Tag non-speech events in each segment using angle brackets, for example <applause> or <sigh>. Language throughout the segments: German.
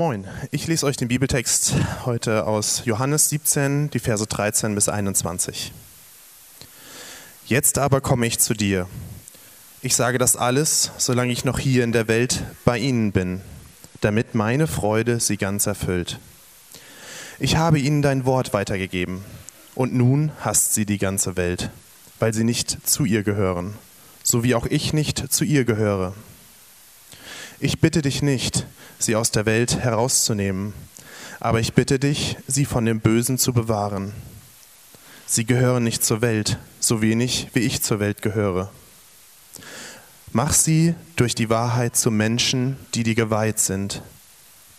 Moin, ich lese euch den Bibeltext heute aus Johannes 17, die Verse 13 bis 21. Jetzt aber komme ich zu dir. Ich sage das alles, solange ich noch hier in der Welt bei ihnen bin, damit meine Freude sie ganz erfüllt. Ich habe ihnen dein Wort weitergegeben, und nun hasst sie die ganze Welt, weil sie nicht zu ihr gehören, so wie auch ich nicht zu ihr gehöre. Ich bitte dich nicht, sie aus der Welt herauszunehmen, aber ich bitte dich, sie von dem Bösen zu bewahren. Sie gehören nicht zur Welt, so wenig wie ich zur Welt gehöre. Mach sie durch die Wahrheit zu Menschen, die dir geweiht sind.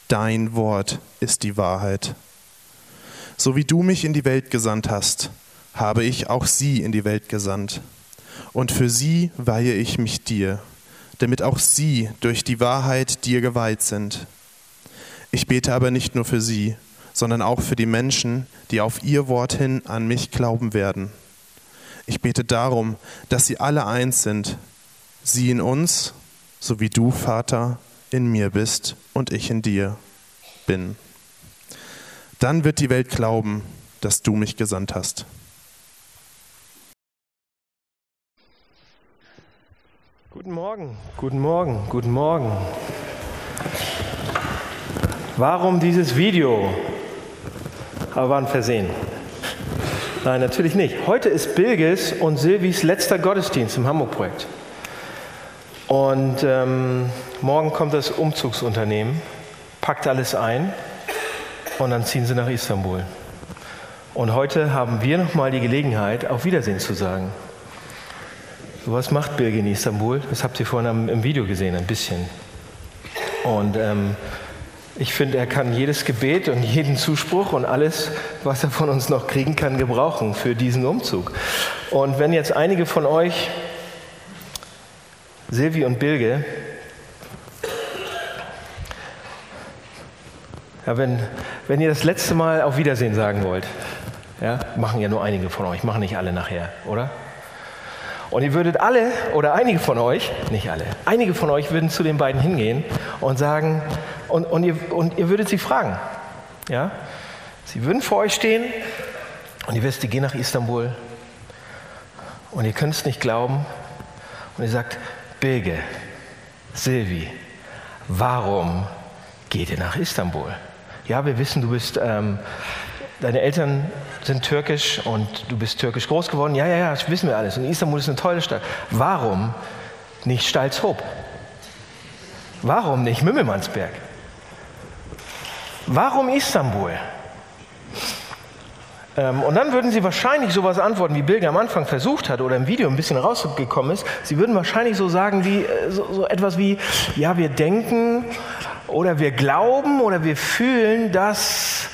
Dein Wort ist die Wahrheit. So wie du mich in die Welt gesandt hast, habe ich auch sie in die Welt gesandt. Und für sie weihe ich mich dir damit auch sie durch die Wahrheit dir geweiht sind. Ich bete aber nicht nur für sie, sondern auch für die Menschen, die auf ihr Wort hin an mich glauben werden. Ich bete darum, dass sie alle eins sind, sie in uns, so wie du, Vater, in mir bist und ich in dir bin. Dann wird die Welt glauben, dass du mich gesandt hast. Guten Morgen, guten Morgen, guten Morgen. Warum dieses Video? Aber war ein Versehen. Nein, natürlich nicht. Heute ist Bilges und Silvis letzter Gottesdienst im Hamburg-Projekt. Und ähm, morgen kommt das Umzugsunternehmen, packt alles ein und dann ziehen sie nach Istanbul. Und heute haben wir nochmal die Gelegenheit, auf Wiedersehen zu sagen. Was macht Birgit in Istanbul? Das habt ihr vorhin im Video gesehen, ein bisschen. Und ähm, ich finde, er kann jedes Gebet und jeden Zuspruch und alles, was er von uns noch kriegen kann, gebrauchen für diesen Umzug. Und wenn jetzt einige von euch, Silvi und Bilge, ja, wenn, wenn ihr das letzte Mal auf Wiedersehen sagen wollt, ja, machen ja nur einige von euch, machen nicht alle nachher, oder? Und ihr würdet alle oder einige von euch, nicht alle, einige von euch würden zu den beiden hingehen und sagen, und, und, ihr, und ihr würdet sie fragen. Ja? Sie würden vor euch stehen und ihr wisst, die gehen nach Istanbul und ihr könnt es nicht glauben. Und ihr sagt, Bilge, Silvi, warum geht ihr nach Istanbul? Ja, wir wissen, du bist ähm, deine Eltern sind türkisch und du bist türkisch groß geworden. Ja, ja, ja, das wissen wir alles. Und Istanbul ist eine tolle Stadt. Warum nicht Stalzhoop? Warum nicht Mümmelmannsberg? Warum Istanbul? Ähm, und dann würden sie wahrscheinlich sowas antworten, wie Bilge am Anfang versucht hat oder im Video ein bisschen rausgekommen ist. Sie würden wahrscheinlich so sagen wie äh, so, so etwas wie, ja, wir denken oder wir glauben oder wir fühlen, dass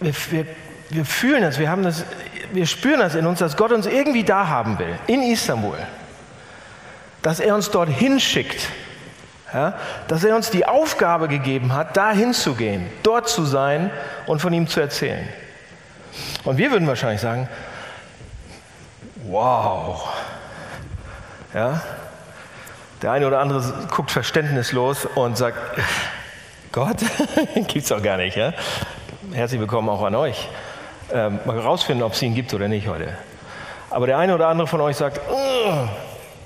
wir, wir, wir fühlen das, wir, haben das, wir spüren das in uns, dass Gott uns irgendwie da haben will, in Istanbul. Dass er uns dorthin schickt. Ja, dass er uns die Aufgabe gegeben hat, da hinzugehen, dort zu sein und von ihm zu erzählen. Und wir würden wahrscheinlich sagen, wow. Ja? Der eine oder andere guckt verständnislos und sagt, <laughs> Gott, <laughs> gibt's doch gar nicht. Ja? Herzlich willkommen auch an euch. Ähm, mal rausfinden, ob es ihn gibt oder nicht heute. Aber der eine oder andere von euch sagt,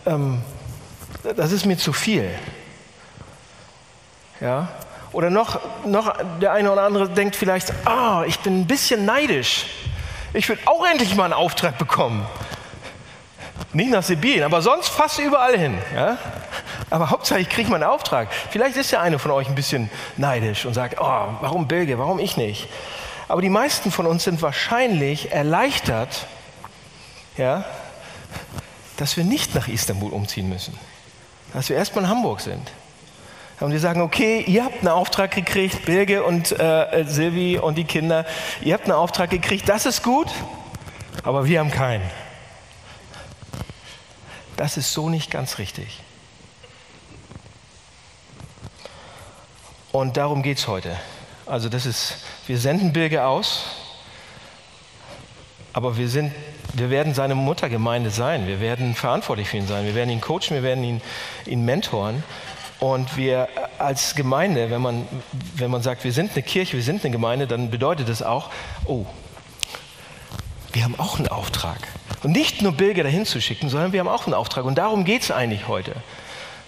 ähm, das ist mir zu viel. Ja? Oder noch, noch der eine oder andere denkt vielleicht, ah, ich bin ein bisschen neidisch. Ich will auch endlich mal einen Auftrag bekommen. Nicht nach Sibirien, aber sonst fast überall hin. Ja? Aber Hauptsache, ich kriege meinen Auftrag. Vielleicht ist ja einer von euch ein bisschen neidisch und sagt, oh, warum Belgier, warum ich nicht? Aber die meisten von uns sind wahrscheinlich erleichtert, ja, dass wir nicht nach Istanbul umziehen müssen. Dass wir erstmal in Hamburg sind. Und die sagen, okay, ihr habt einen Auftrag gekriegt, Birge und äh, Silvi und die Kinder, ihr habt einen Auftrag gekriegt, das ist gut, aber wir haben keinen. Das ist so nicht ganz richtig. Und darum geht es heute. Also das ist, wir senden Birge aus, aber wir, sind, wir werden seine Muttergemeinde sein. Wir werden verantwortlich für ihn sein. Wir werden ihn coachen, wir werden ihn, ihn mentoren. Und wir als Gemeinde, wenn man, wenn man sagt, wir sind eine Kirche, wir sind eine Gemeinde, dann bedeutet das auch, oh, wir haben auch einen Auftrag. Und nicht nur Bilge dahin zu schicken, sondern wir haben auch einen Auftrag. Und darum geht es eigentlich heute.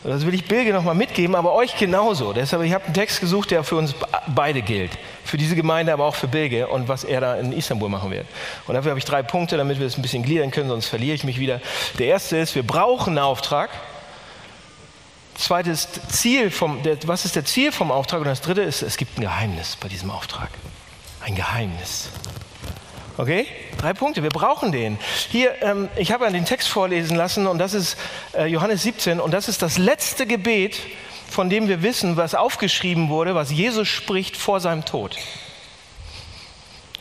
Das will ich Bilge nochmal mitgeben, aber euch genauso. Deshalb, ich habe einen Text gesucht, der für uns beide gilt. Für diese Gemeinde, aber auch für Bilge und was er da in Istanbul machen wird. Und dafür habe ich drei Punkte, damit wir es ein bisschen gliedern können, sonst verliere ich mich wieder. Der erste ist, wir brauchen einen Auftrag. Zweites Ziel vom, der, was ist der Ziel vom Auftrag? Und das dritte ist, es gibt ein Geheimnis bei diesem Auftrag. Ein Geheimnis. Okay? Drei Punkte, wir brauchen den. Hier, ähm, ich habe ja den Text vorlesen lassen und das ist äh, Johannes 17 und das ist das letzte Gebet, von dem wir wissen, was aufgeschrieben wurde, was Jesus spricht vor seinem Tod.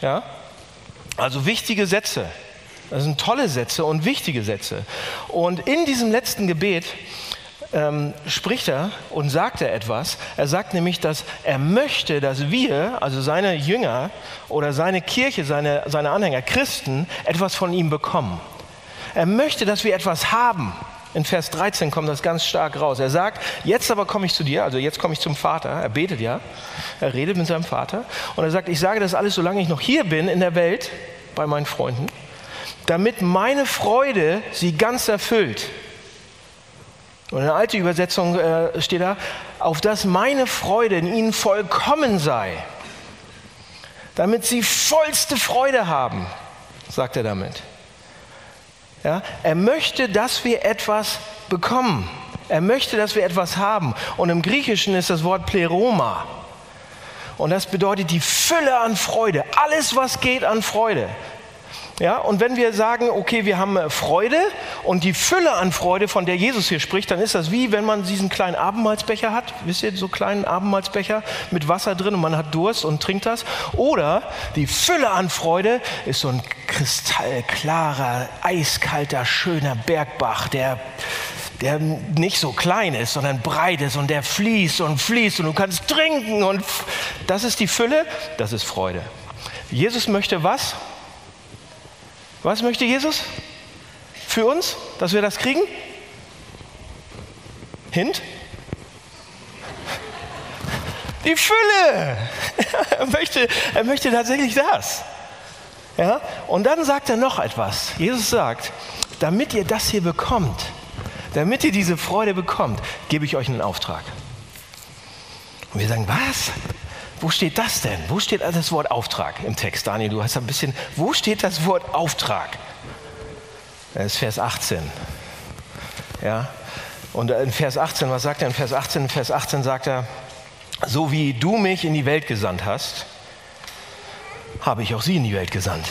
Ja? Also wichtige Sätze. Das sind tolle Sätze und wichtige Sätze. Und in diesem letzten Gebet ähm, spricht er und sagt er etwas. Er sagt nämlich, dass er möchte, dass wir, also seine Jünger oder seine Kirche, seine, seine Anhänger, Christen, etwas von ihm bekommen. Er möchte, dass wir etwas haben. In Vers 13 kommt das ganz stark raus. Er sagt, jetzt aber komme ich zu dir, also jetzt komme ich zum Vater. Er betet ja, er redet mit seinem Vater. Und er sagt, ich sage das alles, solange ich noch hier bin in der Welt, bei meinen Freunden, damit meine Freude sie ganz erfüllt. Und in der alten Übersetzung äh, steht da, auf dass meine Freude in ihnen vollkommen sei, damit sie vollste Freude haben, sagt er damit. Ja, er möchte, dass wir etwas bekommen. Er möchte, dass wir etwas haben. Und im Griechischen ist das Wort Pleroma. Und das bedeutet die Fülle an Freude. Alles, was geht an Freude. Ja, und wenn wir sagen, okay, wir haben äh, Freude und die Fülle an Freude, von der Jesus hier spricht, dann ist das wie, wenn man diesen kleinen Abendmahlsbecher hat. Wisst ihr, so kleinen Abendmahlsbecher mit Wasser drin und man hat Durst und trinkt das. Oder die Fülle an Freude ist so ein kristallklarer, eiskalter, schöner Bergbach, der der nicht so klein ist, sondern breit ist und der fließt und fließt und du kannst trinken und das ist die Fülle, das ist Freude. Jesus möchte was? Was möchte Jesus für uns, dass wir das kriegen? Hint? Die Fülle. <laughs> er, möchte, er möchte tatsächlich das. Ja? Und dann sagt er noch etwas. Jesus sagt, damit ihr das hier bekommt, damit ihr diese Freude bekommt, gebe ich euch einen Auftrag. Und wir sagen, was? Wo steht das denn? Wo steht das Wort Auftrag im Text? Daniel, du hast ein bisschen, wo steht das Wort Auftrag? Das ist Vers 18. Ja? Und in Vers 18, was sagt er in Vers 18? In Vers 18 sagt er, so wie du mich in die Welt gesandt hast, habe ich auch sie in die Welt gesandt.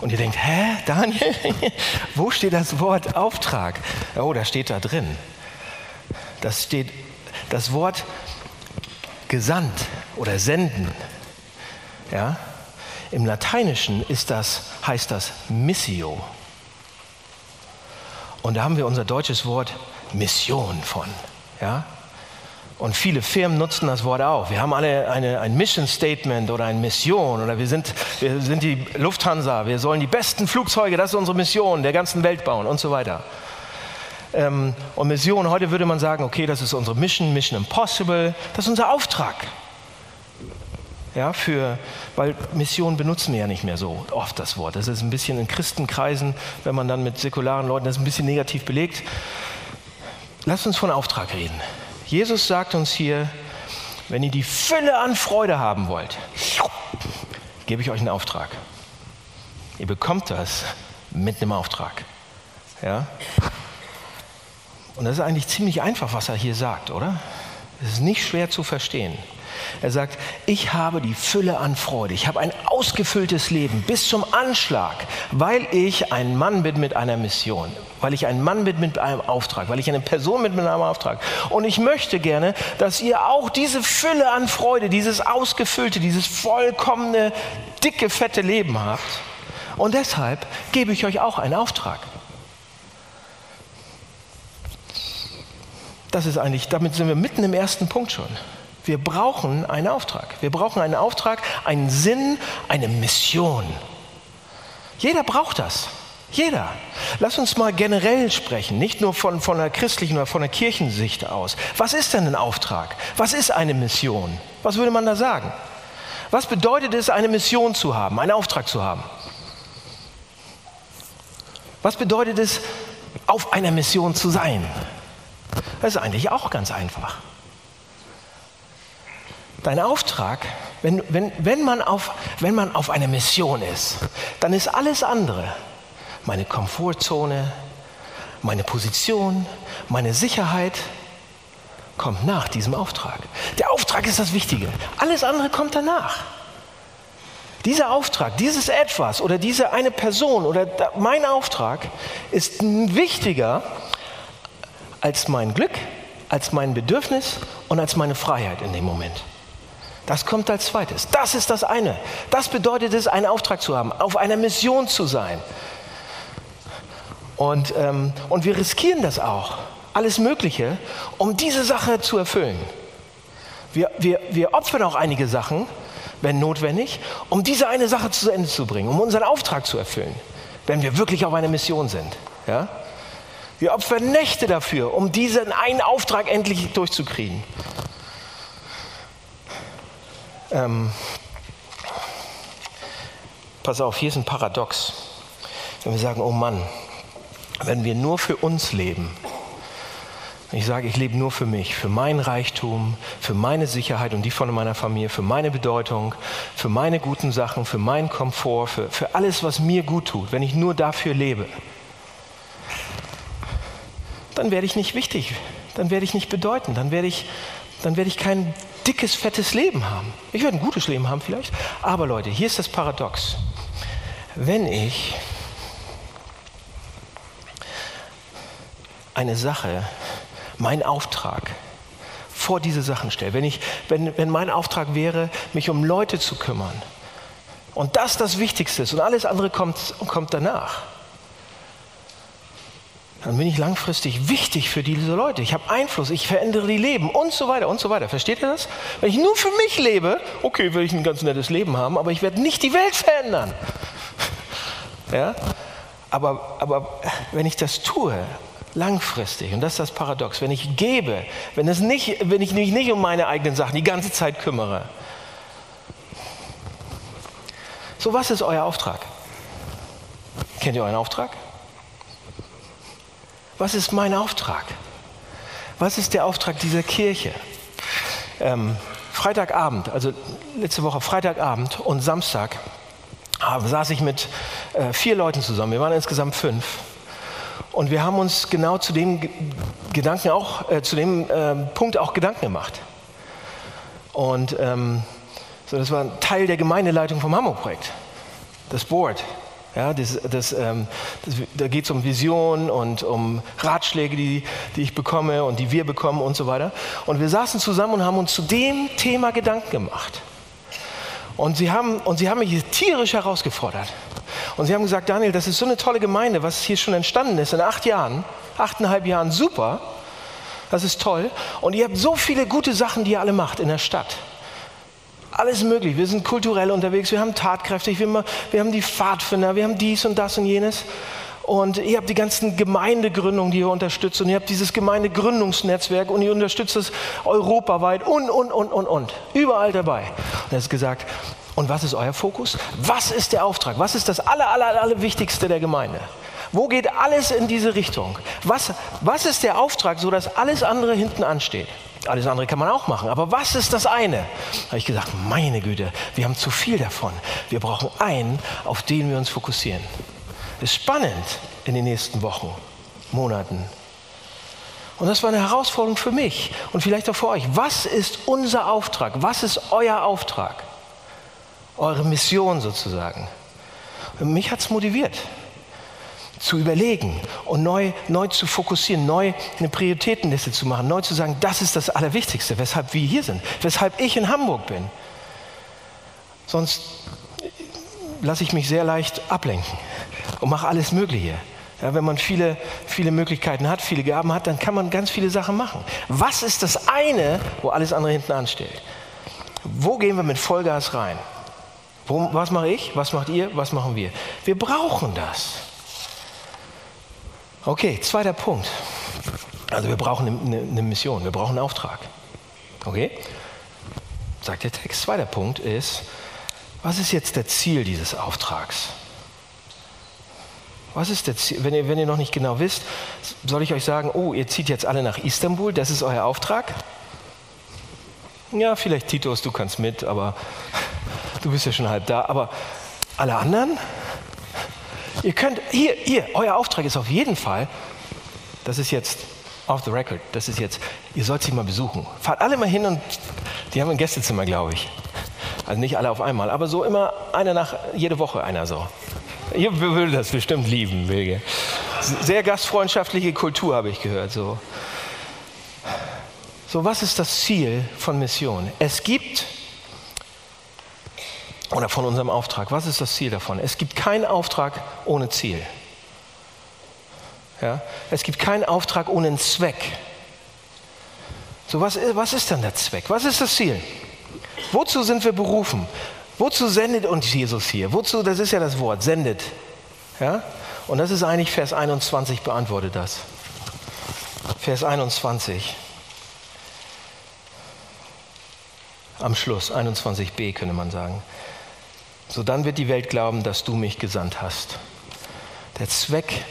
Und ihr denkt, hä, Daniel, <laughs> wo steht das Wort Auftrag? Oh, da steht da drin. Das steht, das Wort gesandt oder senden. Ja? Im Lateinischen ist das, heißt das Missio. Und da haben wir unser deutsches Wort Mission von. Ja? Und viele Firmen nutzen das Wort auch. Wir haben alle eine, ein Mission Statement oder eine Mission oder wir sind, wir sind die Lufthansa, wir sollen die besten Flugzeuge, das ist unsere Mission, der ganzen Welt bauen und so weiter. Ähm, und Mission, heute würde man sagen, okay, das ist unsere Mission, Mission Impossible, das ist unser Auftrag. Ja, für, weil Mission benutzen wir ja nicht mehr so oft das Wort. Das ist ein bisschen in Christenkreisen, wenn man dann mit säkularen Leuten, das ein bisschen negativ belegt. Lasst uns von Auftrag reden. Jesus sagt uns hier, wenn ihr die Fülle an Freude haben wollt, gebe ich euch einen Auftrag. Ihr bekommt das mit einem Auftrag. Ja? Und das ist eigentlich ziemlich einfach, was er hier sagt, oder? Es ist nicht schwer zu verstehen. Er sagt, ich habe die Fülle an Freude, ich habe ein ausgefülltes Leben bis zum Anschlag, weil ich ein Mann bin mit einer Mission, weil ich ein Mann bin mit einem Auftrag, weil ich eine Person bin mit einem Auftrag. Und ich möchte gerne, dass ihr auch diese Fülle an Freude, dieses ausgefüllte, dieses vollkommene, dicke, fette Leben habt. Und deshalb gebe ich euch auch einen Auftrag. Das ist eigentlich, damit sind wir mitten im ersten Punkt schon. Wir brauchen einen Auftrag. Wir brauchen einen Auftrag, einen Sinn, eine Mission. Jeder braucht das. Jeder. Lass uns mal generell sprechen, nicht nur von, von der christlichen oder von der Kirchensicht aus. Was ist denn ein Auftrag? Was ist eine Mission? Was würde man da sagen? Was bedeutet es, eine Mission zu haben, einen Auftrag zu haben? Was bedeutet es, auf einer Mission zu sein? Das ist eigentlich auch ganz einfach. Dein Auftrag, wenn, wenn, wenn, man auf, wenn man auf einer Mission ist, dann ist alles andere, meine Komfortzone, meine Position, meine Sicherheit, kommt nach diesem Auftrag. Der Auftrag ist das Wichtige. Alles andere kommt danach. Dieser Auftrag, dieses Etwas oder diese eine Person oder mein Auftrag ist wichtiger als mein Glück, als mein Bedürfnis und als meine Freiheit in dem Moment. Das kommt als zweites. Das ist das eine. Das bedeutet es, einen Auftrag zu haben, auf einer Mission zu sein. Und, ähm, und wir riskieren das auch, alles Mögliche, um diese Sache zu erfüllen. Wir, wir, wir opfern auch einige Sachen, wenn notwendig, um diese eine Sache zu Ende zu bringen, um unseren Auftrag zu erfüllen, wenn wir wirklich auf einer Mission sind. Ja? Wir opfern Nächte dafür, um diesen einen Auftrag endlich durchzukriegen. Ähm, pass auf, hier ist ein Paradox. Wenn wir sagen, oh Mann, wenn wir nur für uns leben, ich sage, ich lebe nur für mich, für meinen Reichtum, für meine Sicherheit und die von meiner Familie, für meine Bedeutung, für meine guten Sachen, für meinen Komfort, für, für alles, was mir gut tut, wenn ich nur dafür lebe, dann werde ich nicht wichtig, dann werde ich nicht bedeuten, dann werde ich, dann werde ich kein dickes, fettes Leben haben. Ich werde ein gutes Leben haben vielleicht, aber Leute, hier ist das Paradox. Wenn ich eine Sache mein Auftrag vor diese Sachen stelle, wenn, ich, wenn, wenn mein Auftrag wäre, mich um Leute zu kümmern und das das Wichtigste ist und alles andere kommt, kommt danach, dann bin ich langfristig wichtig für diese Leute. Ich habe Einfluss, ich verändere die Leben und so weiter und so weiter. Versteht ihr das? Wenn ich nur für mich lebe, okay, will ich ein ganz nettes Leben haben, aber ich werde nicht die Welt verändern. <laughs> Ja? Aber, aber wenn ich das tue langfristig. Und das ist das Paradox. Wenn ich gebe, wenn, es nicht, wenn ich mich nicht um meine eigenen Sachen die ganze Zeit kümmere. So, was ist euer Auftrag? Kennt ihr euren Auftrag? Was ist mein Auftrag? Was ist der Auftrag dieser Kirche? Ähm, Freitagabend, also letzte Woche Freitagabend und Samstag, ah, saß ich mit äh, vier Leuten zusammen. Wir waren insgesamt fünf. Und wir haben uns genau zu dem Gedanken auch, äh, zu dem äh, Punkt auch Gedanken gemacht. Und ähm, so, das war ein Teil der Gemeindeleitung vom Hamburg-Projekt, das Board. Ja, das, das, ähm, das, da geht es um Visionen und um Ratschläge, die, die ich bekomme und die wir bekommen und so weiter. Und wir saßen zusammen und haben uns zu dem Thema Gedanken gemacht. Und sie haben, und sie haben mich tierisch herausgefordert. Und sie haben gesagt, Daniel, das ist so eine tolle Gemeinde, was hier schon entstanden ist in acht Jahren, achteinhalb Jahren, super. Das ist toll. Und ihr habt so viele gute Sachen, die ihr alle macht in der Stadt. Alles möglich. Wir sind kulturell unterwegs, wir haben tatkräftig, wir, haben die Pfadfinder, wir haben dies und das und jenes. Und ihr habt die ganzen Gemeindegründungen, die ihr unterstützt. Und ihr habt dieses Gemeindegründungsnetzwerk und ihr unterstützt es europaweit und, und, und, und, und. Überall dabei. Und er hat gesagt, und was ist euer Fokus? Was ist der Auftrag? Was ist das aller, aller, aller Wichtigste der Gemeinde? Wo geht alles in diese Richtung? Was, was ist der Auftrag, sodass alles andere hinten ansteht? Alles andere kann man auch machen, aber was ist das eine? Da habe ich gesagt, meine Güte, wir haben zu viel davon. Wir brauchen einen, auf den wir uns fokussieren. Ist spannend in den nächsten Wochen, Monaten. Und das war eine Herausforderung für mich und vielleicht auch für euch. Was ist unser Auftrag? Was ist euer Auftrag? eure Mission sozusagen. Mich hat es motiviert, zu überlegen und neu, neu zu fokussieren, neu eine Prioritätenliste zu machen, neu zu sagen, das ist das Allerwichtigste, weshalb wir hier sind, weshalb ich in Hamburg bin. Sonst lasse ich mich sehr leicht ablenken und mache alles Mögliche. Ja, wenn man viele, viele Möglichkeiten hat, viele Gaben hat, dann kann man ganz viele Sachen machen. Was ist das eine, wo alles andere hinten ansteht? Wo gehen wir mit Vollgas rein? was mache ich? Was macht ihr? Was machen wir? Wir brauchen das. Okay, zweiter Punkt. Also wir brauchen eine, eine Mission, wir brauchen einen Auftrag. Okay? Sagt der Text. Zweiter Punkt ist, was ist jetzt der Ziel dieses Auftrags? Was ist der Ziel? Wenn ihr, wenn ihr noch nicht genau wisst, soll ich euch sagen, oh, ihr zieht jetzt alle nach Istanbul, das ist euer Auftrag? Ja, vielleicht Titus, du kannst mit, aber <laughs> du bist ja schon halb da. Aber alle anderen? Ihr könnt, hier, hier, euer Auftrag ist auf jeden Fall, das ist jetzt off the record, das ist jetzt, ihr sollt sie mal besuchen. Fahrt alle mal hin und, die haben ein Gästezimmer, glaube ich. Also nicht alle auf einmal, aber so immer einer nach, jede Woche einer so. Ihr würdet das bestimmt lieben, Wilge. Sehr gastfreundschaftliche Kultur, habe ich gehört. So. so, was ist das Ziel von Mission? Es gibt, oder von unserem Auftrag, was ist das Ziel davon? Es gibt keinen Auftrag ohne Ziel. Ja? Es gibt keinen Auftrag ohne einen Zweck. So, was, was ist dann der Zweck? Was ist das Ziel? Wozu sind wir berufen? Wozu sendet uns Jesus hier? Wozu, das ist ja das Wort, sendet. Ja? Und das ist eigentlich Vers 21, beantwortet das. Vers 21. Am Schluss, 21b könnte man sagen. So dann wird die Welt glauben, dass du mich gesandt hast. Der Zweck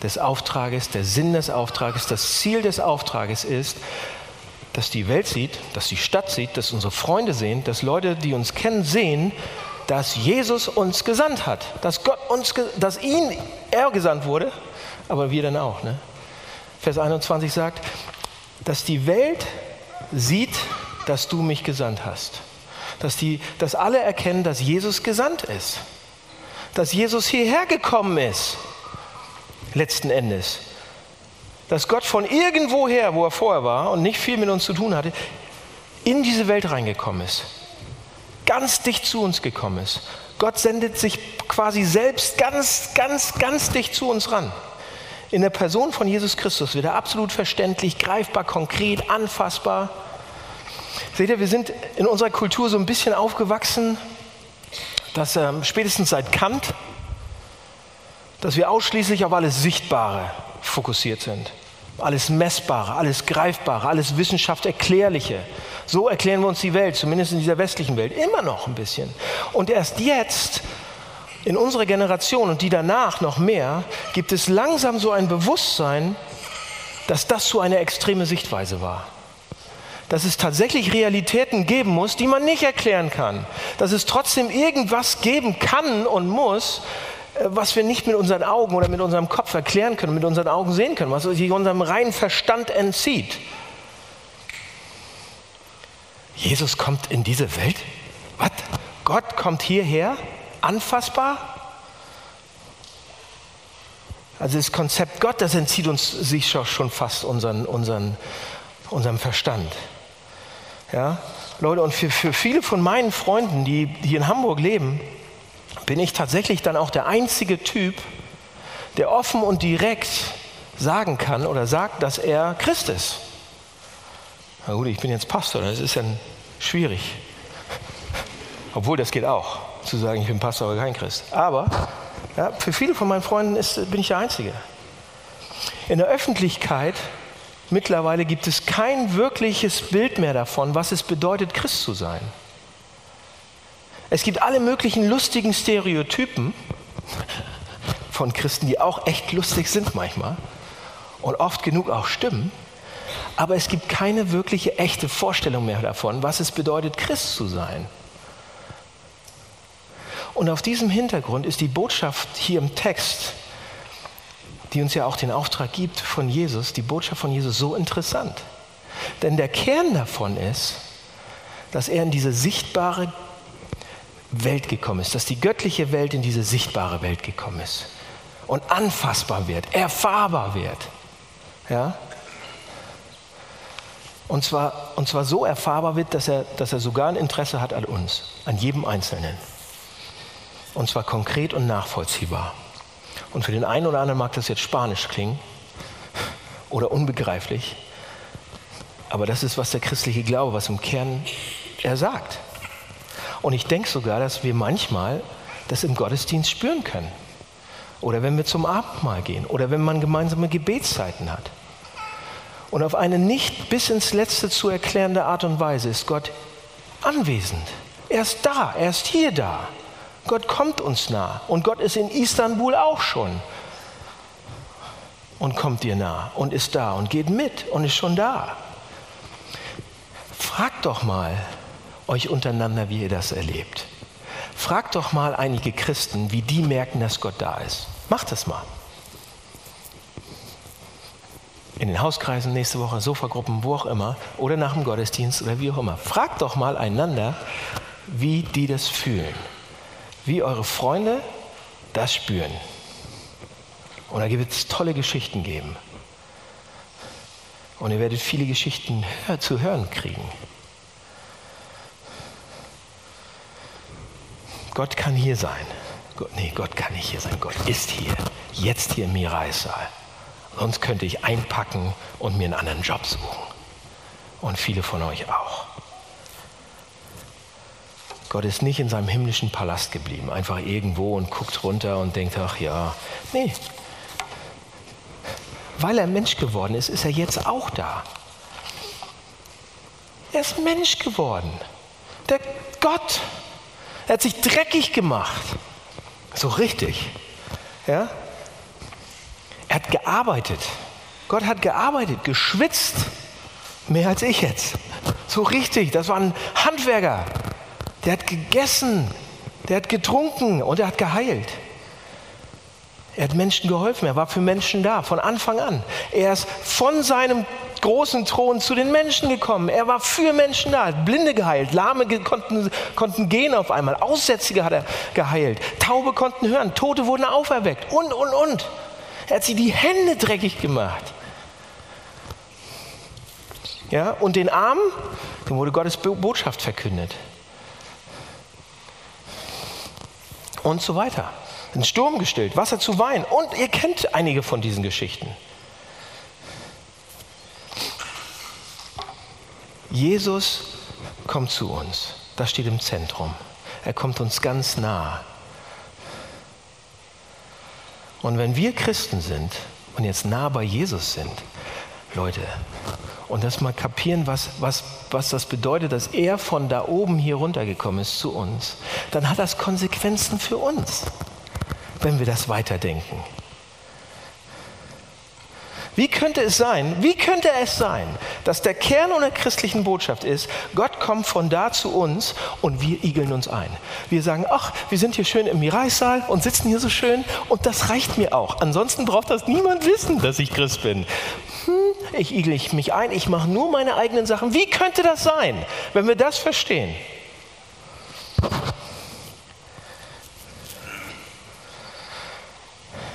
des Auftrages, der Sinn des Auftrages, das Ziel des Auftrages ist, dass die Welt sieht, dass die Stadt sieht, dass unsere Freunde sehen, dass Leute, die uns kennen, sehen, dass Jesus uns gesandt hat, dass Gott uns, dass ihn, er gesandt wurde, aber wir dann auch. Ne? Vers 21 sagt, dass die Welt sieht, dass du mich gesandt hast. Dass, die, dass alle erkennen, dass Jesus gesandt ist. Dass Jesus hierher gekommen ist, letzten Endes dass Gott von irgendwoher, wo er vorher war und nicht viel mit uns zu tun hatte, in diese Welt reingekommen ist. Ganz dicht zu uns gekommen ist. Gott sendet sich quasi selbst ganz, ganz, ganz dicht zu uns ran. In der Person von Jesus Christus wird er absolut verständlich, greifbar, konkret, anfassbar. Seht ihr, wir sind in unserer Kultur so ein bisschen aufgewachsen, dass ähm, spätestens seit Kant, dass wir ausschließlich auf alles Sichtbare fokussiert sind. Alles Messbare, alles Greifbare, alles Wissenschaft Erklärliche. So erklären wir uns die Welt, zumindest in dieser westlichen Welt, immer noch ein bisschen. Und erst jetzt, in unserer Generation und die danach noch mehr, gibt es langsam so ein Bewusstsein, dass das so eine extreme Sichtweise war. Dass es tatsächlich Realitäten geben muss, die man nicht erklären kann. Dass es trotzdem irgendwas geben kann und muss, äh, was wir nicht mit unseren Augen oder mit unserem Kopf erklären können, mit unseren Augen sehen können, was sich unserem reinen Verstand entzieht. Jesus kommt in diese Welt? Was? Gott kommt hierher? Anfassbar? Also das Konzept Gott, das entzieht uns sich schon fast unseren, unseren, unserem Verstand. Ja? Leute, und für, für viele von meinen Freunden, die hier in Hamburg leben, bin ich tatsächlich dann auch der einzige Typ, der offen und direkt sagen kann oder sagt, dass er Christ ist. Na gut, ich bin jetzt Pastor, das ist ja schwierig. <laughs> Obwohl, das geht auch, zu sagen, ich bin Pastor, aber kein Christ. Aber ja, für viele von meinen Freunden ist, bin ich der Einzige. In der Öffentlichkeit mittlerweile gibt es kein wirkliches Bild mehr davon, was es bedeutet, Christ zu sein. Es gibt alle möglichen lustigen Stereotypen von Christen, die auch echt lustig sind manchmal und oft genug auch stimmen. Aber es gibt keine wirkliche echte Vorstellung mehr davon, was es bedeutet, Christ zu sein. Und auf diesem Hintergrund ist die Botschaft hier im Text, die uns ja auch den Auftrag gibt von Jesus, die Botschaft von Jesus so interessant. Denn der Kern davon ist, dass er in diese sichtbare Welt gekommen ist, dass die göttliche Welt in diese sichtbare Welt gekommen ist und anfassbar wird, erfahrbar wird. Ja? Und zwar, und zwar so erfahrbar wird, dass er, dass er sogar ein Interesse hat an uns, an jedem Einzelnen. Und zwar konkret und nachvollziehbar. Und für den einen oder anderen mag das jetzt spanisch klingen oder unbegreiflich, aber das ist, was der christliche Glaube, was im Kern er sagt. Und ich denke sogar, dass wir manchmal das im Gottesdienst spüren können. oder wenn wir zum Abendmahl gehen oder wenn man gemeinsame Gebetszeiten hat. Und auf eine nicht bis ins Letzte zu erklärende Art und Weise ist Gott anwesend. Er ist da, er ist hier da. Gott kommt uns nah. Und Gott ist in Istanbul auch schon. Und kommt dir nah und ist da und geht mit und ist schon da. Fragt doch mal euch untereinander, wie ihr das erlebt. Fragt doch mal einige Christen, wie die merken, dass Gott da ist. Macht das mal. In den Hauskreisen nächste Woche, Sofagruppen, wo auch immer, oder nach dem Gottesdienst oder wie auch immer. Fragt doch mal einander, wie die das fühlen. Wie eure Freunde das spüren. Und da wird es tolle Geschichten geben. Und ihr werdet viele Geschichten zu hören kriegen. Gott kann hier sein. Gott, nee, Gott kann nicht hier sein. Gott ist hier. Jetzt hier im Miraissaal. Sonst könnte ich einpacken und mir einen anderen Job suchen. Und viele von euch auch. Gott ist nicht in seinem himmlischen Palast geblieben, einfach irgendwo und guckt runter und denkt, ach ja, nee. Weil er Mensch geworden ist, ist er jetzt auch da. Er ist Mensch geworden. Der Gott. Er hat sich dreckig gemacht. So richtig. Ja? Er hat gearbeitet. Gott hat gearbeitet, geschwitzt. Mehr als ich jetzt. So richtig. Das war ein Handwerker. Der hat gegessen. Der hat getrunken und er hat geheilt. Er hat Menschen geholfen. Er war für Menschen da, von Anfang an. Er ist von seinem großen Thron zu den Menschen gekommen. Er war für Menschen da, hat Blinde geheilt, Lahme konnten, konnten gehen auf einmal, Aussätzige hat er geheilt, Taube konnten hören, Tote wurden auferweckt und, und, und. Er hat sie die Hände dreckig gemacht. Ja, und den Armen, dem wurde Gottes Botschaft verkündet. Und so weiter. Den Sturm gestillt, Wasser zu Wein. Und ihr kennt einige von diesen Geschichten. Jesus kommt zu uns. Das steht im Zentrum. Er kommt uns ganz nah. Und wenn wir Christen sind und jetzt nah bei Jesus sind, Leute, und das mal kapieren, was, was, was das bedeutet, dass er von da oben hier runtergekommen ist zu uns, dann hat das Konsequenzen für uns, wenn wir das weiterdenken. Wie könnte es sein, wie könnte es sein, dass der Kern unserer christlichen Botschaft ist, Gott kommt von da zu uns und wir igeln uns ein. Wir sagen, ach, wir sind hier schön im Miraissaal und sitzen hier so schön und das reicht mir auch. Ansonsten braucht das niemand wissen, dass ich Christ bin. Ich igel mich ein, ich mache nur meine eigenen Sachen. Wie könnte das sein, wenn wir das verstehen?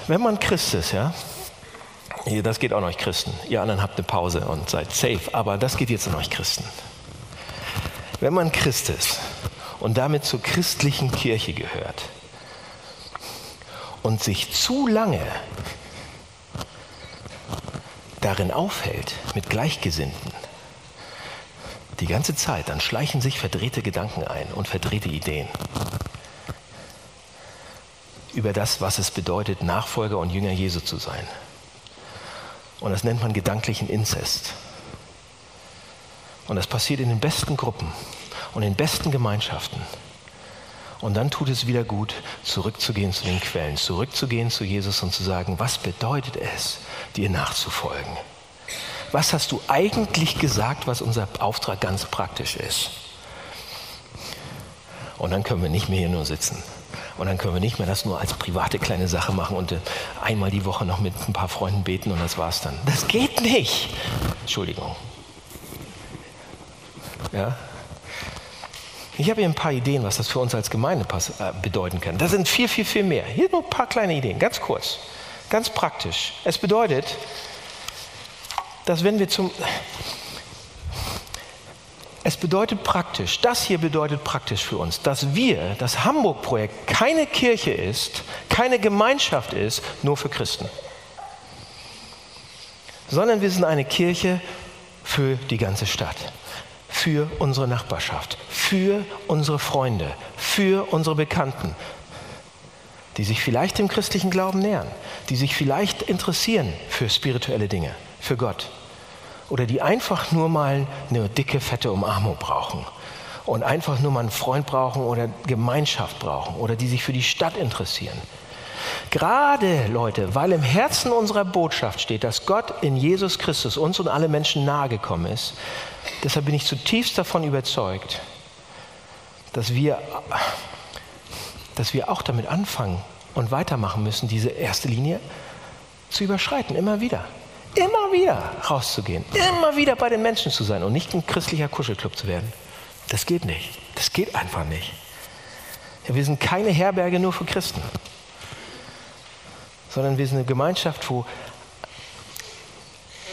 Wenn man Christ ist, ja, das geht auch an euch Christen. Ihr anderen habt eine Pause und seid safe, aber das geht jetzt an euch Christen. Wenn man Christ ist und damit zur christlichen Kirche gehört und sich zu lange darin aufhält mit Gleichgesinnten, die ganze Zeit, dann schleichen sich verdrehte Gedanken ein und verdrehte Ideen über das, was es bedeutet, Nachfolger und Jünger Jesu zu sein. Und das nennt man gedanklichen Inzest. Und das passiert in den besten Gruppen und in den besten Gemeinschaften. Und dann tut es wieder gut, zurückzugehen zu den Quellen, zurückzugehen zu Jesus und zu sagen, was bedeutet es, dir nachzufolgen? Was hast du eigentlich gesagt, was unser Auftrag ganz praktisch ist? Und dann können wir nicht mehr hier nur sitzen. Und dann können wir nicht mehr das nur als private kleine Sache machen und äh, einmal die Woche noch mit ein paar Freunden beten und das war's dann. Das geht nicht. Entschuldigung. Ja? Ich habe hier ein paar Ideen, was das für uns als Gemeinde äh, bedeuten kann. Da sind viel, viel, viel mehr. Hier nur ein paar kleine Ideen, ganz kurz, ganz praktisch. Es bedeutet, dass wenn wir zum, es bedeutet praktisch, das hier bedeutet praktisch für uns, dass wir, das Hamburg-Projekt, keine Kirche ist, keine Gemeinschaft ist, nur für Christen. Sondern wir sind eine Kirche für die ganze Stadt, für unsere Nachbarschaft, für unsere Freunde, für unsere Bekannten. Die sich vielleicht dem christlichen Glauben nähern, die sich vielleicht interessieren für spirituelle Dinge, für Gott. Oder die einfach nur mal eine dicke, fette Umarmung brauchen und einfach nur mal einen Freund brauchen oder Gemeinschaft brauchen oder die sich für die Stadt interessieren. Gerade, Leute, weil im Herzen unserer Botschaft steht, dass Gott in Jesus Christus uns und alle Menschen nahegekommen ist, deshalb bin ich zutiefst davon überzeugt, dass wir, dass wir auch damit anfangen und weitermachen müssen, diese erste Linie zu überschreiten, immer wieder. Immer wieder rauszugehen, immer wieder bei den Menschen zu sein und nicht ein christlicher Kuschelclub zu werden. Das geht nicht. Das geht einfach nicht. Ja, wir sind keine Herberge nur für Christen, sondern wir sind eine Gemeinschaft, wo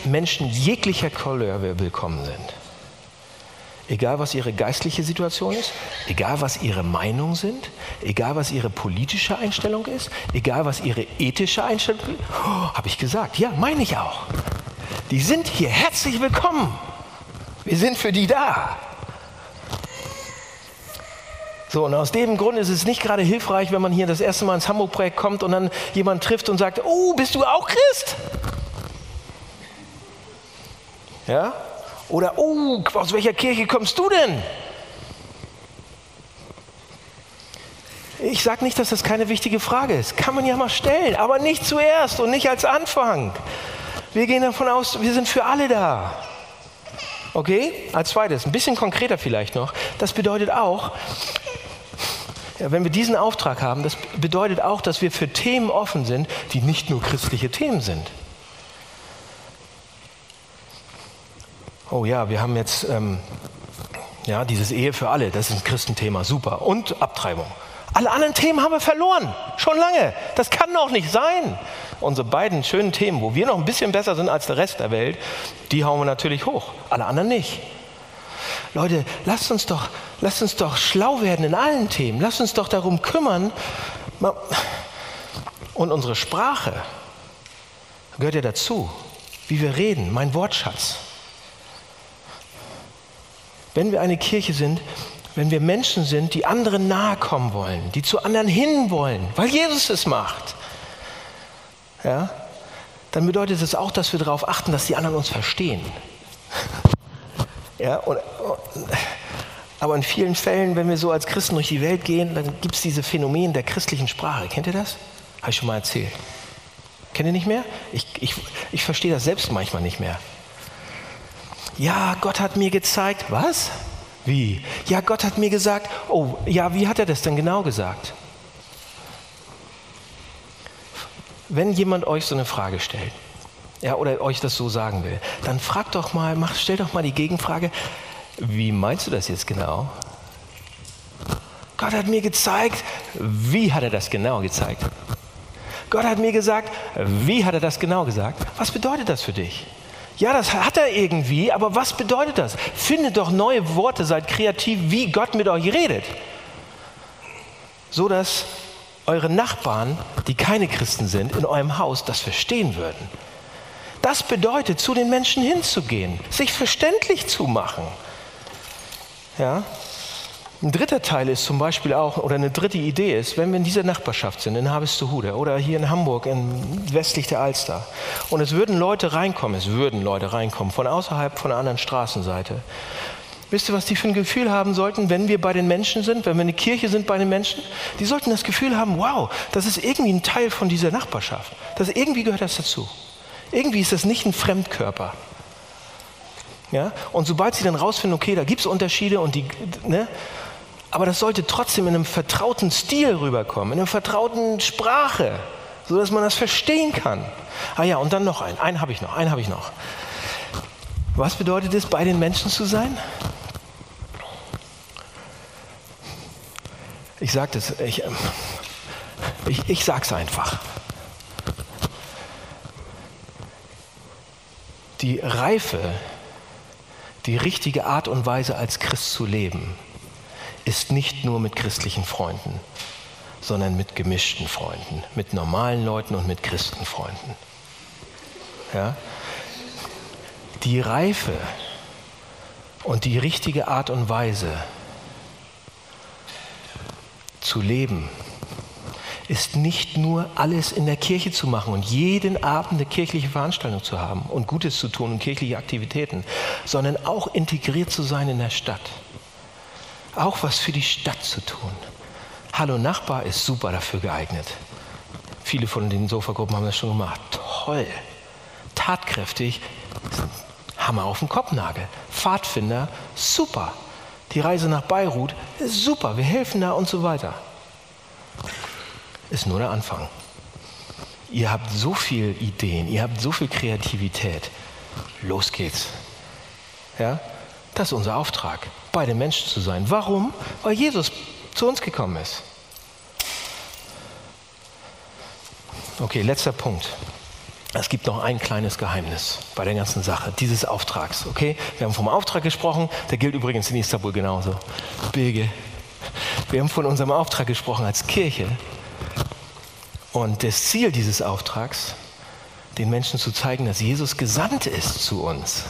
Menschen jeglicher Couleur willkommen sind. Egal was ihre geistliche Situation ist, egal was ihre Meinung sind, egal was ihre politische Einstellung ist, egal was ihre ethische Einstellung ist. Oh, Habe ich gesagt, ja, meine ich auch. Die sind hier herzlich willkommen. Wir sind für die da. So, und aus dem Grund ist es nicht gerade hilfreich, wenn man hier das erste Mal ins Hamburg-Projekt kommt und dann jemand trifft und sagt, oh, bist du auch Christ? Ja? Oder, oh, aus welcher Kirche kommst du denn? Ich sage nicht, dass das keine wichtige Frage ist. Kann man ja mal stellen, aber nicht zuerst und nicht als Anfang. Wir gehen davon aus, wir sind für alle da. Okay? Als zweites, ein bisschen konkreter vielleicht noch. Das bedeutet auch, ja, wenn wir diesen Auftrag haben, das bedeutet auch, dass wir für Themen offen sind, die nicht nur christliche Themen sind. Oh ja, wir haben jetzt ähm, ja, dieses Ehe für alle, das ist ein Christenthema, super. Und Abtreibung. Alle anderen Themen haben wir verloren, schon lange. Das kann doch nicht sein. Unsere beiden schönen Themen, wo wir noch ein bisschen besser sind als der Rest der Welt, die hauen wir natürlich hoch, alle anderen nicht. Leute, lasst uns doch, lasst uns doch schlau werden in allen Themen. Lasst uns doch darum kümmern. Und unsere Sprache gehört ja dazu, wie wir reden, mein Wortschatz. Wenn wir eine Kirche sind, wenn wir Menschen sind, die anderen nahe kommen wollen, die zu anderen hin wollen, weil Jesus es macht, ja, dann bedeutet es auch, dass wir darauf achten, dass die anderen uns verstehen. Ja, und, aber in vielen Fällen, wenn wir so als Christen durch die Welt gehen, dann gibt es diese Phänomen der christlichen Sprache. Kennt ihr das? Habe ich schon mal erzählt. Kennt ihr nicht mehr? Ich, ich, ich verstehe das selbst manchmal nicht mehr. Ja, Gott hat mir gezeigt. Was? Wie? Ja, Gott hat mir gesagt. Oh, ja, wie hat er das denn genau gesagt? Wenn jemand euch so eine Frage stellt, ja, oder euch das so sagen will, dann fragt doch mal, mach, stell doch mal die Gegenfrage, wie meinst du das jetzt genau? Gott hat mir gezeigt, wie hat er das genau gezeigt? Gott hat mir gesagt, wie hat er das genau gesagt? Was bedeutet das für dich? Ja, das hat er irgendwie, aber was bedeutet das? Findet doch neue Worte, seid kreativ, wie Gott mit euch redet. So dass eure Nachbarn, die keine Christen sind, in eurem Haus das verstehen würden. Das bedeutet, zu den Menschen hinzugehen, sich verständlich zu machen. Ja? Ein dritter Teil ist zum Beispiel auch, oder eine dritte Idee ist, wenn wir in dieser Nachbarschaft sind, in Harvestehude oder hier in Hamburg, in westlich der Alster, und es würden Leute reinkommen, es würden Leute reinkommen, von außerhalb, von der anderen Straßenseite. Wisst ihr, was die für ein Gefühl haben sollten, wenn wir bei den Menschen sind, wenn wir eine Kirche sind bei den Menschen? Die sollten das Gefühl haben, wow, das ist irgendwie ein Teil von dieser Nachbarschaft. Das irgendwie gehört das dazu. Irgendwie ist das nicht ein Fremdkörper. Ja? Und sobald sie dann rausfinden, okay, da gibt es Unterschiede und die, ne? Aber das sollte trotzdem in einem vertrauten Stil rüberkommen, in einer vertrauten Sprache, sodass man das verstehen kann. Ah ja, und dann noch ein, einen habe ich noch, einen habe ich noch. Was bedeutet es, bei den Menschen zu sein? Ich sage das, ich, ich, ich sage es einfach. die Reife, die richtige Art und Weise als Christ zu leben, ist nicht nur mit christlichen Freunden, sondern mit gemischten Freunden, mit normalen Leuten und mit Christenfreunden. Ja? Die Reife und die richtige Art und Weise zu leben ist nicht nur alles in der Kirche zu machen und jeden Abend eine kirchliche Veranstaltung zu haben und Gutes zu tun und kirchliche Aktivitäten, sondern auch integriert zu sein in der Stadt. Auch was für die Stadt zu tun. Hallo Nachbar ist super dafür geeignet. Viele von den Sofagruppen haben das schon gemacht. Toll, tatkräftig, Hammer auf den Kopfnagel. Pfadfinder, super. Die Reise nach Beirut, super, wir helfen da und so weiter ist nur der Anfang. Ihr habt so viele Ideen, ihr habt so viel Kreativität. Los geht's. Ja? Das ist unser Auftrag, bei den Menschen zu sein. Warum? Weil Jesus zu uns gekommen ist. Okay, letzter Punkt. Es gibt noch ein kleines Geheimnis bei der ganzen Sache, dieses Auftrags. Okay, wir haben vom Auftrag gesprochen, der gilt übrigens in Istanbul genauso. Bilge. Wir haben von unserem Auftrag gesprochen als Kirche und das Ziel dieses Auftrags, den Menschen zu zeigen, dass Jesus gesandt ist zu uns.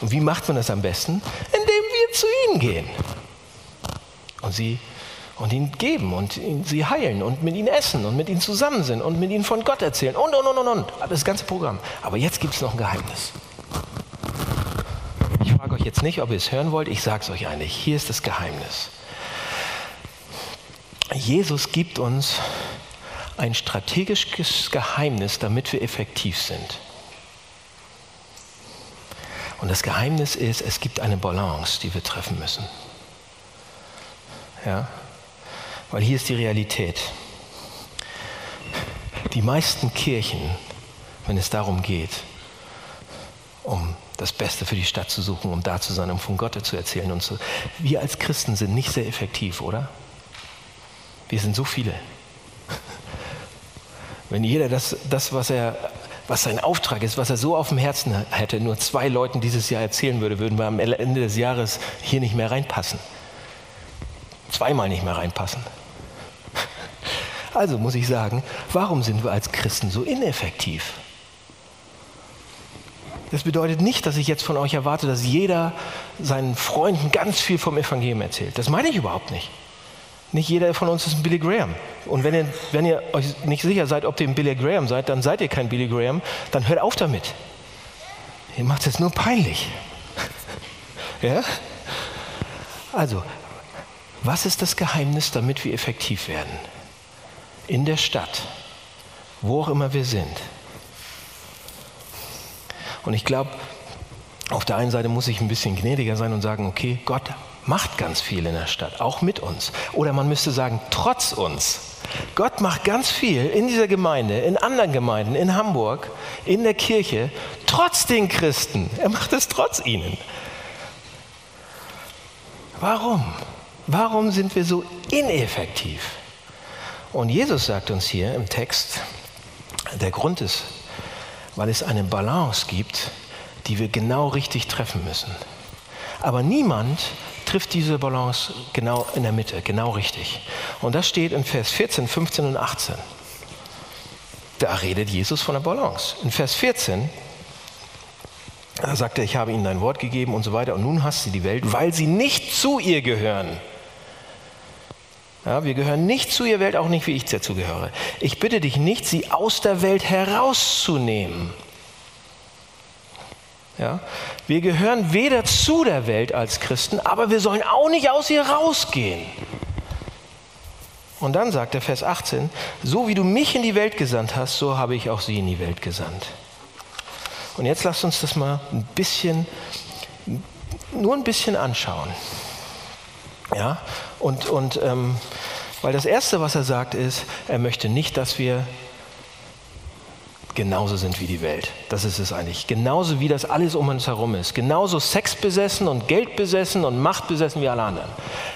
Und wie macht man das am besten? Indem wir zu ihnen gehen und sie und ihnen geben und sie heilen und mit ihnen essen und mit ihnen zusammen sind und mit ihnen von Gott erzählen und und und und und. Das ganze Programm. Aber jetzt gibt es noch ein Geheimnis. Ich frage euch jetzt nicht, ob ihr es hören wollt. Ich sage es euch eigentlich. Hier ist das Geheimnis. Jesus gibt uns ein strategisches Geheimnis, damit wir effektiv sind. Und das Geheimnis ist, es gibt eine Balance, die wir treffen müssen. Ja? Weil hier ist die Realität. Die meisten Kirchen, wenn es darum geht, um das Beste für die Stadt zu suchen, um da zu sein, um von Gott zu erzählen und so. Wir als Christen sind nicht sehr effektiv, oder? Wir sind so viele. <laughs> Wenn jeder das, das was, er, was sein Auftrag ist, was er so auf dem Herzen hätte, nur zwei Leuten dieses Jahr erzählen würde, würden wir am Ende des Jahres hier nicht mehr reinpassen. Zweimal nicht mehr reinpassen. <laughs> Also muss ich sagen, warum sind wir als Christen so ineffektiv? Das bedeutet nicht, dass ich jetzt von euch erwarte, dass jeder seinen Freunden ganz viel vom Evangelium erzählt. Das meine ich überhaupt nicht. Nicht jeder von uns ist ein Billy Graham. Und wenn ihr, wenn ihr euch nicht sicher seid, ob ihr ein Billy Graham seid, dann seid ihr kein Billy Graham, dann hört auf damit. Ihr macht es nur peinlich. <laughs> ja? Also, was ist das Geheimnis, damit wir effektiv werden? In der Stadt, wo auch immer wir sind. Und ich glaube, auf der einen Seite muss ich ein bisschen gnädiger sein und sagen, okay, Gott macht ganz viel in der Stadt, auch mit uns. Oder man müsste sagen, trotz uns. Gott macht ganz viel in dieser Gemeinde, in anderen Gemeinden, in Hamburg, in der Kirche, trotz den Christen. Er macht es trotz ihnen. Warum? Warum sind wir so ineffektiv? Und Jesus sagt uns hier im Text, der Grund ist, weil es eine Balance gibt, die wir genau richtig treffen müssen. Aber niemand trifft diese Balance genau in der Mitte, genau richtig. Und das steht in Vers 14, 15 und 18. Da redet Jesus von der Balance. In Vers 14 da sagt er, ich habe ihnen dein Wort gegeben und so weiter. Und nun hasst sie die Welt, weil sie nicht zu ihr gehören. Ja, wir gehören nicht zu ihr Welt, auch nicht wie ich dazu gehöre. Ich bitte dich nicht, sie aus der Welt herauszunehmen. Ja? Wir gehören weder zu der Welt als Christen, aber wir sollen auch nicht aus ihr rausgehen. Und dann sagt der Vers 18, so wie du mich in die Welt gesandt hast, so habe ich auch sie in die Welt gesandt. Und jetzt lasst uns das mal ein bisschen, nur ein bisschen anschauen. Ja, und, und ähm, weil das Erste, was er sagt, ist, er möchte nicht, dass wir genauso sind wie die Welt. Das ist es eigentlich. Genauso wie das alles um uns herum ist. Genauso sexbesessen und geldbesessen und machtbesessen wie alle anderen.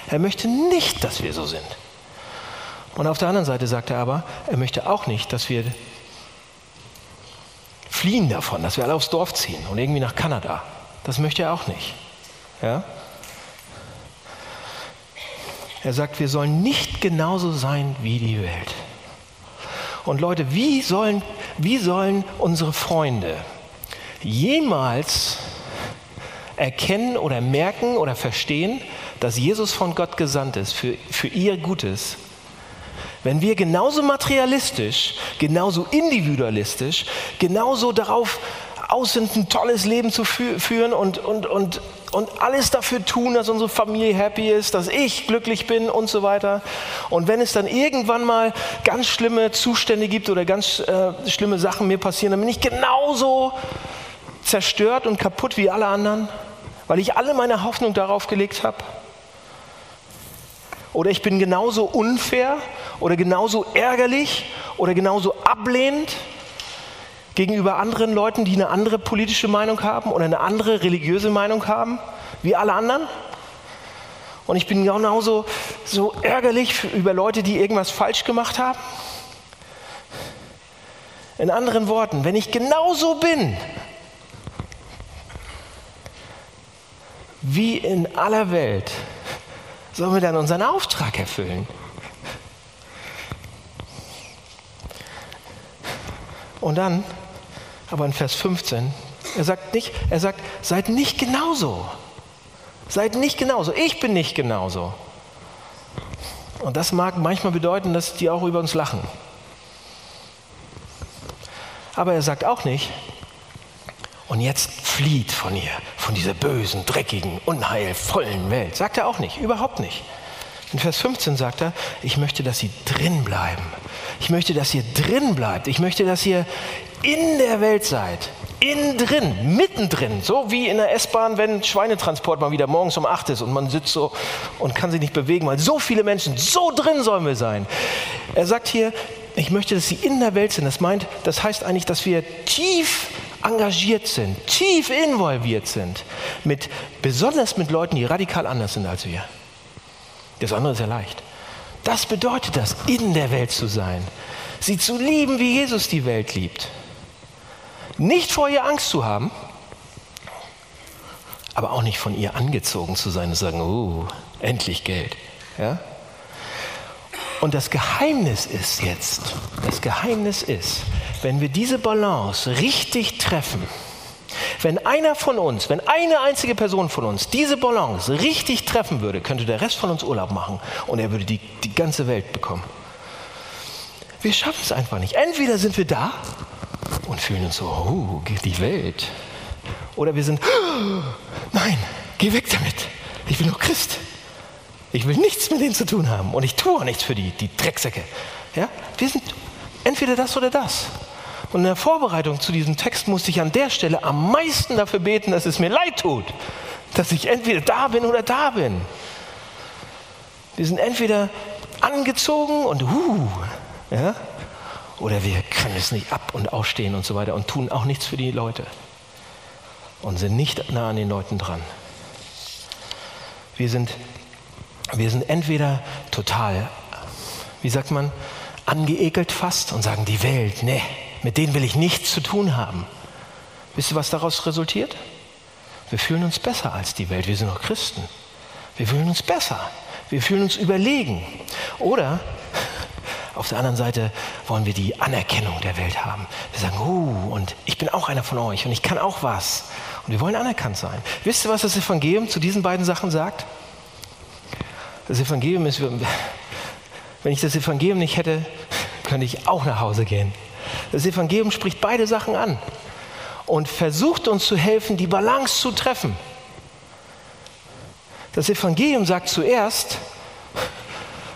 Er möchte nicht, dass wir so sind. Und auf der anderen Seite sagt er aber, er möchte auch nicht, dass wir fliehen davon, dass wir alle aufs Dorf ziehen und irgendwie nach Kanada. Das möchte er auch nicht. Ja? Er sagt, wir sollen nicht genauso sein wie die Welt. Und Leute, wie sollen, wie sollen unsere Freunde jemals erkennen oder merken oder verstehen, dass Jesus von Gott gesandt ist für, für ihr Gutes, wenn wir genauso materialistisch, genauso individualistisch, genauso darauf sind, ein tolles Leben zu fü führen und, und, und, und alles dafür tun, dass unsere Familie happy ist, dass ich glücklich bin und so weiter. Und wenn es dann irgendwann mal ganz schlimme Zustände gibt oder ganz äh, schlimme Sachen mir passieren, dann bin ich genauso zerstört und kaputt wie alle anderen, weil ich alle meine Hoffnung darauf gelegt habe. Oder ich bin genauso unfair oder genauso ärgerlich oder genauso ablehnend gegenüber anderen Leuten, die eine andere politische Meinung haben oder eine andere religiöse Meinung haben, wie alle anderen. Und ich bin genauso so ärgerlich über Leute, die irgendwas falsch gemacht haben. In anderen Worten, wenn ich genauso bin wie in aller Welt, sollen wir dann unseren Auftrag erfüllen. Und dann aber in Vers 15, er sagt nicht, er sagt, seid nicht genauso. Seid nicht genauso. Ich bin nicht genauso. Und das mag manchmal bedeuten, dass die auch über uns lachen. Aber er sagt auch nicht, und jetzt flieht von ihr, von dieser bösen, dreckigen, unheilvollen Welt. Sagt er auch nicht, überhaupt nicht. In Vers 15 sagt er, ich möchte, dass sie drin bleiben. Ich möchte, dass ihr drin bleibt. Ich möchte, dass ihr in der Welt seid, innen drin, mittendrin, so wie in der S-Bahn, wenn Schweinetransport mal wieder morgens um 8 ist und man sitzt so und kann sich nicht bewegen, weil so viele Menschen, so drin sollen wir sein. Er sagt hier, ich möchte, dass sie in der Welt sind. Das meint, das heißt eigentlich, dass wir tief engagiert sind, tief involviert sind, mit, besonders mit Leuten, die radikal anders sind als wir. Das andere ist ja leicht. Das bedeutet das, in der Welt zu sein, sie zu lieben, wie Jesus die Welt liebt. Nicht vor ihr Angst zu haben, aber auch nicht von ihr angezogen zu sein und sagen, oh, endlich Geld. Ja? Und das Geheimnis ist jetzt, das Geheimnis ist, wenn wir diese Balance richtig treffen, wenn einer von uns, wenn eine einzige Person von uns diese Balance richtig treffen würde, könnte der Rest von uns Urlaub machen und er würde die, die ganze Welt bekommen. Wir schaffen es einfach nicht. Entweder sind wir da und fühlen uns so, oh, die Welt. Oder wir sind, oh, nein, geh weg damit. Ich bin nur Christ. Ich will nichts mit denen zu tun haben und ich tue auch nichts für die, die Drecksäcke. Ja? Wir sind entweder das oder das. Und in der Vorbereitung zu diesem Text musste ich an der Stelle am meisten dafür beten, dass es mir leid tut, dass ich entweder da bin oder da bin. Wir sind entweder angezogen und uh, ja, oder wir können es nicht ab und ausstehen und so weiter und tun auch nichts für die Leute und sind nicht nah an den Leuten dran. Wir sind, wir sind entweder total, wie sagt man, angeekelt fast und sagen, die Welt, ne, mit denen will ich nichts zu tun haben. Wisst ihr, was daraus resultiert? Wir fühlen uns besser als die Welt. Wir sind doch Christen. Wir fühlen uns besser. Wir fühlen uns überlegen. Oder auf der anderen Seite wollen wir die Anerkennung der Welt haben. Wir sagen, uh, und ich bin auch einer von euch und ich kann auch was. Und wir wollen anerkannt sein. Wisst ihr, was das Evangelium zu diesen beiden Sachen sagt? Das Evangelium ist, wenn ich das Evangelium nicht hätte, könnte ich auch nach Hause gehen. Das Evangelium spricht beide Sachen an und versucht uns zu helfen, die Balance zu treffen. Das Evangelium sagt zuerst,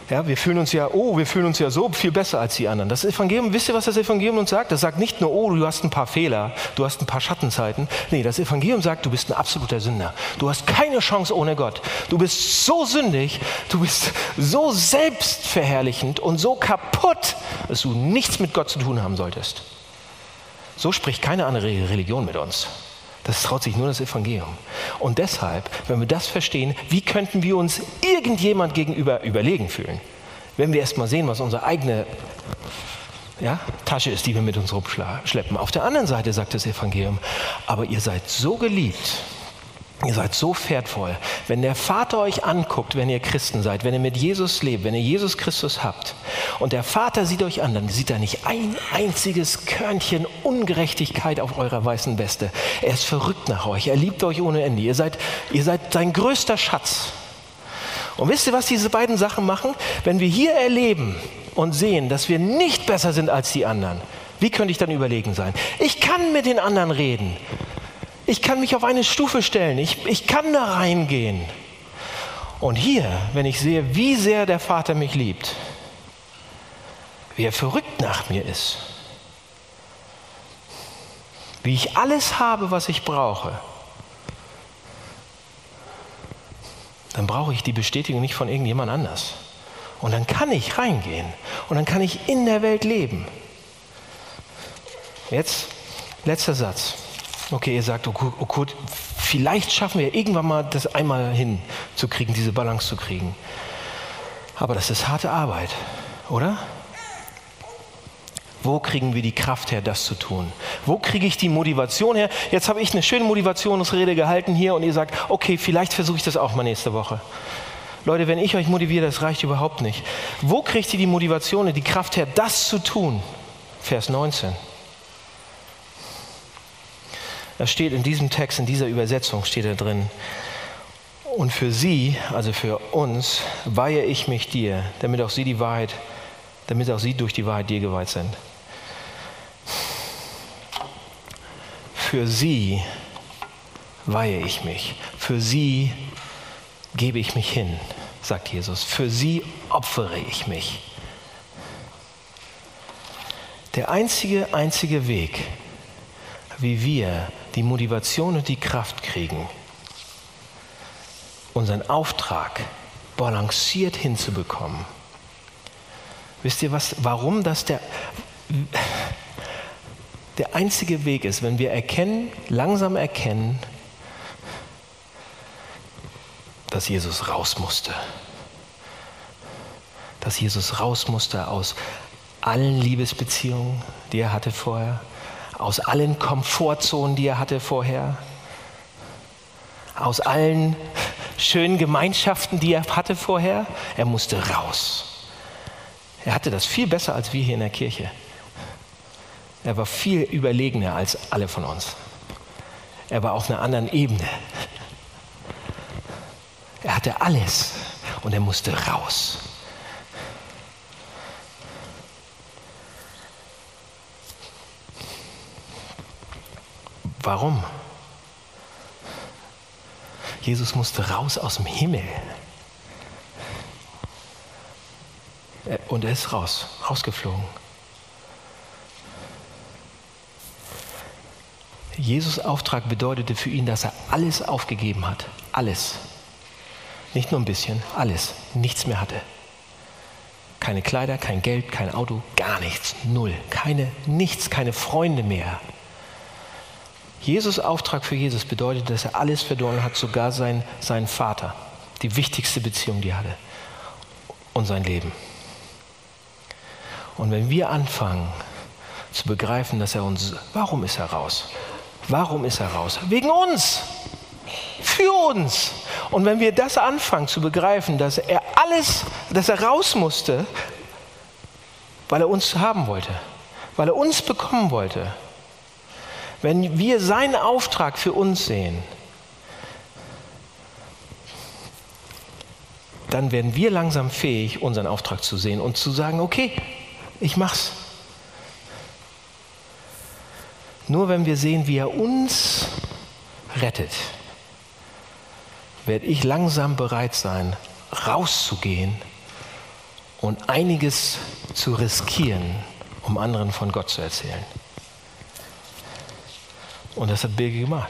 ja, wir fühlen uns ja, oh, wir fühlen uns ja so viel besser als die anderen. Das Evangelium, wisst ihr, was das Evangelium uns sagt? Das sagt nicht nur, oh, du hast ein paar Fehler, du hast ein paar Schattenzeiten. Nee, das Evangelium sagt, du bist ein absoluter Sünder. Du hast keine Chance ohne Gott. Du bist so sündig, du bist so selbstverherrlichend und so kaputt, dass du nichts mit Gott zu tun haben solltest. So spricht keine andere Religion mit uns. Das traut sich nur das Evangelium. Und deshalb, wenn wir das verstehen, wie könnten wir uns irgendjemand gegenüber überlegen fühlen? Wenn wir erst mal sehen, was unsere eigene ja, Tasche ist, die wir mit uns rumschleppen. Auf der anderen Seite sagt das Evangelium, aber ihr seid so geliebt, Ihr seid so wertvoll. Wenn der Vater euch anguckt, wenn ihr Christen seid, wenn ihr mit Jesus lebt, wenn ihr Jesus Christus habt und der Vater sieht euch an, dann sieht er nicht ein einziges Körnchen Ungerechtigkeit auf eurer weißen Weste. Er ist verrückt nach euch. Er liebt euch ohne Ende. Ihr seid, ihr seid sein größter Schatz. Und wisst ihr, was diese beiden Sachen machen? Wenn wir hier erleben, und sehen, dass wir nicht besser sind als die anderen, wie könnte ich dann überlegen sein? Ich kann mit den anderen reden. Ich kann mich auf eine Stufe stellen. Ich, ich kann da reingehen. Und hier, wenn ich sehe, wie sehr der Vater mich liebt, wie er verrückt nach mir ist, wie ich alles habe, was ich brauche, dann brauche ich die Bestätigung nicht von irgendjemand anders. Und dann kann ich reingehen und dann kann ich in der Welt leben. Jetzt letzter Satz. Okay, ihr sagt, oh, oh gut, vielleicht schaffen wir irgendwann mal das einmal hinzukriegen, diese Balance zu kriegen. Aber das ist harte Arbeit, oder? Wo kriegen wir die Kraft her, das zu tun? Wo kriege ich die Motivation her? Jetzt habe ich eine schöne Motivationsrede gehalten hier und ihr sagt, okay, vielleicht versuche ich das auch mal nächste Woche. Leute, wenn ich euch motiviere, das reicht überhaupt nicht. Wo kriegt ihr die Motivation die Kraft her, das zu tun? Vers 19. Da steht in diesem Text, in dieser Übersetzung steht da drin, und für sie, also für uns, weihe ich mich dir, damit auch sie die Wahrheit, damit auch sie durch die Wahrheit dir geweiht sind. Für sie weihe ich mich. Für sie gebe ich mich hin, sagt Jesus. Für sie opfere ich mich. Der einzige, einzige Weg, wie wir die Motivation und die Kraft kriegen, unseren Auftrag balanciert hinzubekommen. Wisst ihr was, warum das der, der einzige Weg ist, wenn wir erkennen, langsam erkennen, dass Jesus raus musste. Dass Jesus raus musste aus allen Liebesbeziehungen, die er hatte vorher, aus allen Komfortzonen, die er hatte vorher, aus allen schönen Gemeinschaften, die er hatte vorher. Er musste raus. Er hatte das viel besser als wir hier in der Kirche. Er war viel überlegener als alle von uns. Er war auf einer anderen Ebene. Er hatte alles und er musste raus. Warum? Jesus musste raus aus dem Himmel. Und er ist raus, rausgeflogen. Jesus Auftrag bedeutete für ihn, dass er alles aufgegeben hat. Alles. Nicht nur ein bisschen, alles. Nichts mehr hatte. Keine Kleider, kein Geld, kein Auto, gar nichts. Null. Keine, nichts, keine Freunde mehr. Jesus Auftrag für Jesus bedeutet, dass er alles verloren hat, sogar sein, seinen Vater. Die wichtigste Beziehung, die er hatte. Und sein Leben. Und wenn wir anfangen zu begreifen, dass er uns, warum ist er raus? Warum ist er raus? Wegen uns. Für uns. Und wenn wir das anfangen zu begreifen, dass er alles, dass er raus musste, weil er uns haben wollte, weil er uns bekommen wollte, wenn wir seinen Auftrag für uns sehen, dann werden wir langsam fähig, unseren Auftrag zu sehen und zu sagen, okay, ich mach's. Nur wenn wir sehen, wie er uns rettet, werde ich langsam bereit sein, rauszugehen und einiges zu riskieren, um anderen von Gott zu erzählen. Und das hat Birgit gemacht.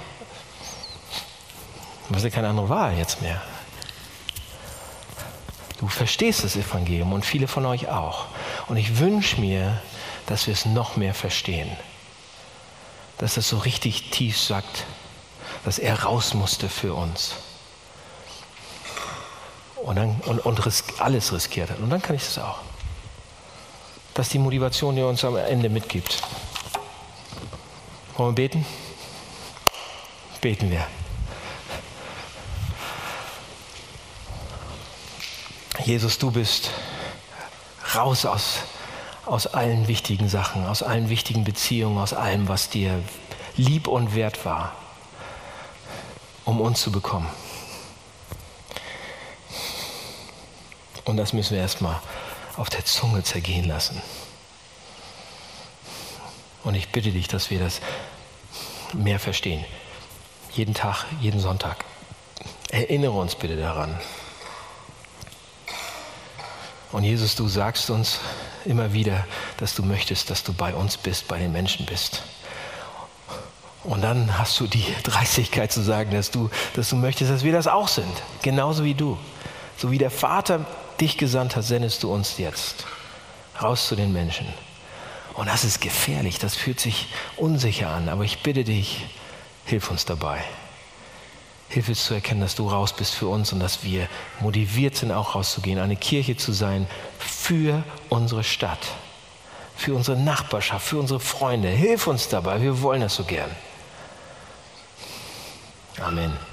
Du hast ja keine andere Wahl jetzt mehr. Du verstehst das Evangelium und viele von euch auch. Und ich wünsche mir, dass wir es noch mehr verstehen. Dass es so richtig tief sagt, dass er raus musste für uns. Und, dann, und, und risk, alles riskiert hat. Und dann kann ich das auch. Das ist die Motivation, die er uns am Ende mitgibt. Wollen wir beten? Beten wir. Jesus, du bist raus aus, aus allen wichtigen Sachen, aus allen wichtigen Beziehungen, aus allem, was dir lieb und wert war, um uns zu bekommen. Und das müssen wir erstmal auf der Zunge zergehen lassen. Und ich bitte dich, dass wir das mehr verstehen. Jeden Tag, jeden Sonntag. Erinnere uns bitte daran. Und Jesus, du sagst uns immer wieder, dass du möchtest, dass du bei uns bist, bei den Menschen bist. Und dann hast du die <laughs> Dreistigkeit zu sagen, dass du, dass du möchtest, dass wir das auch sind. Genauso wie du. So wie der Vater dich gesandt hat, sendest du uns jetzt raus zu den Menschen. Und das ist gefährlich, das fühlt sich unsicher an. Aber ich bitte dich, hilf uns dabei. Hilf uns zu erkennen, dass du raus bist für uns und dass wir motiviert sind, auch rauszugehen, eine Kirche zu sein für unsere Stadt, für unsere Nachbarschaft, für unsere Freunde. Hilf uns dabei, wir wollen das so gern. Amen.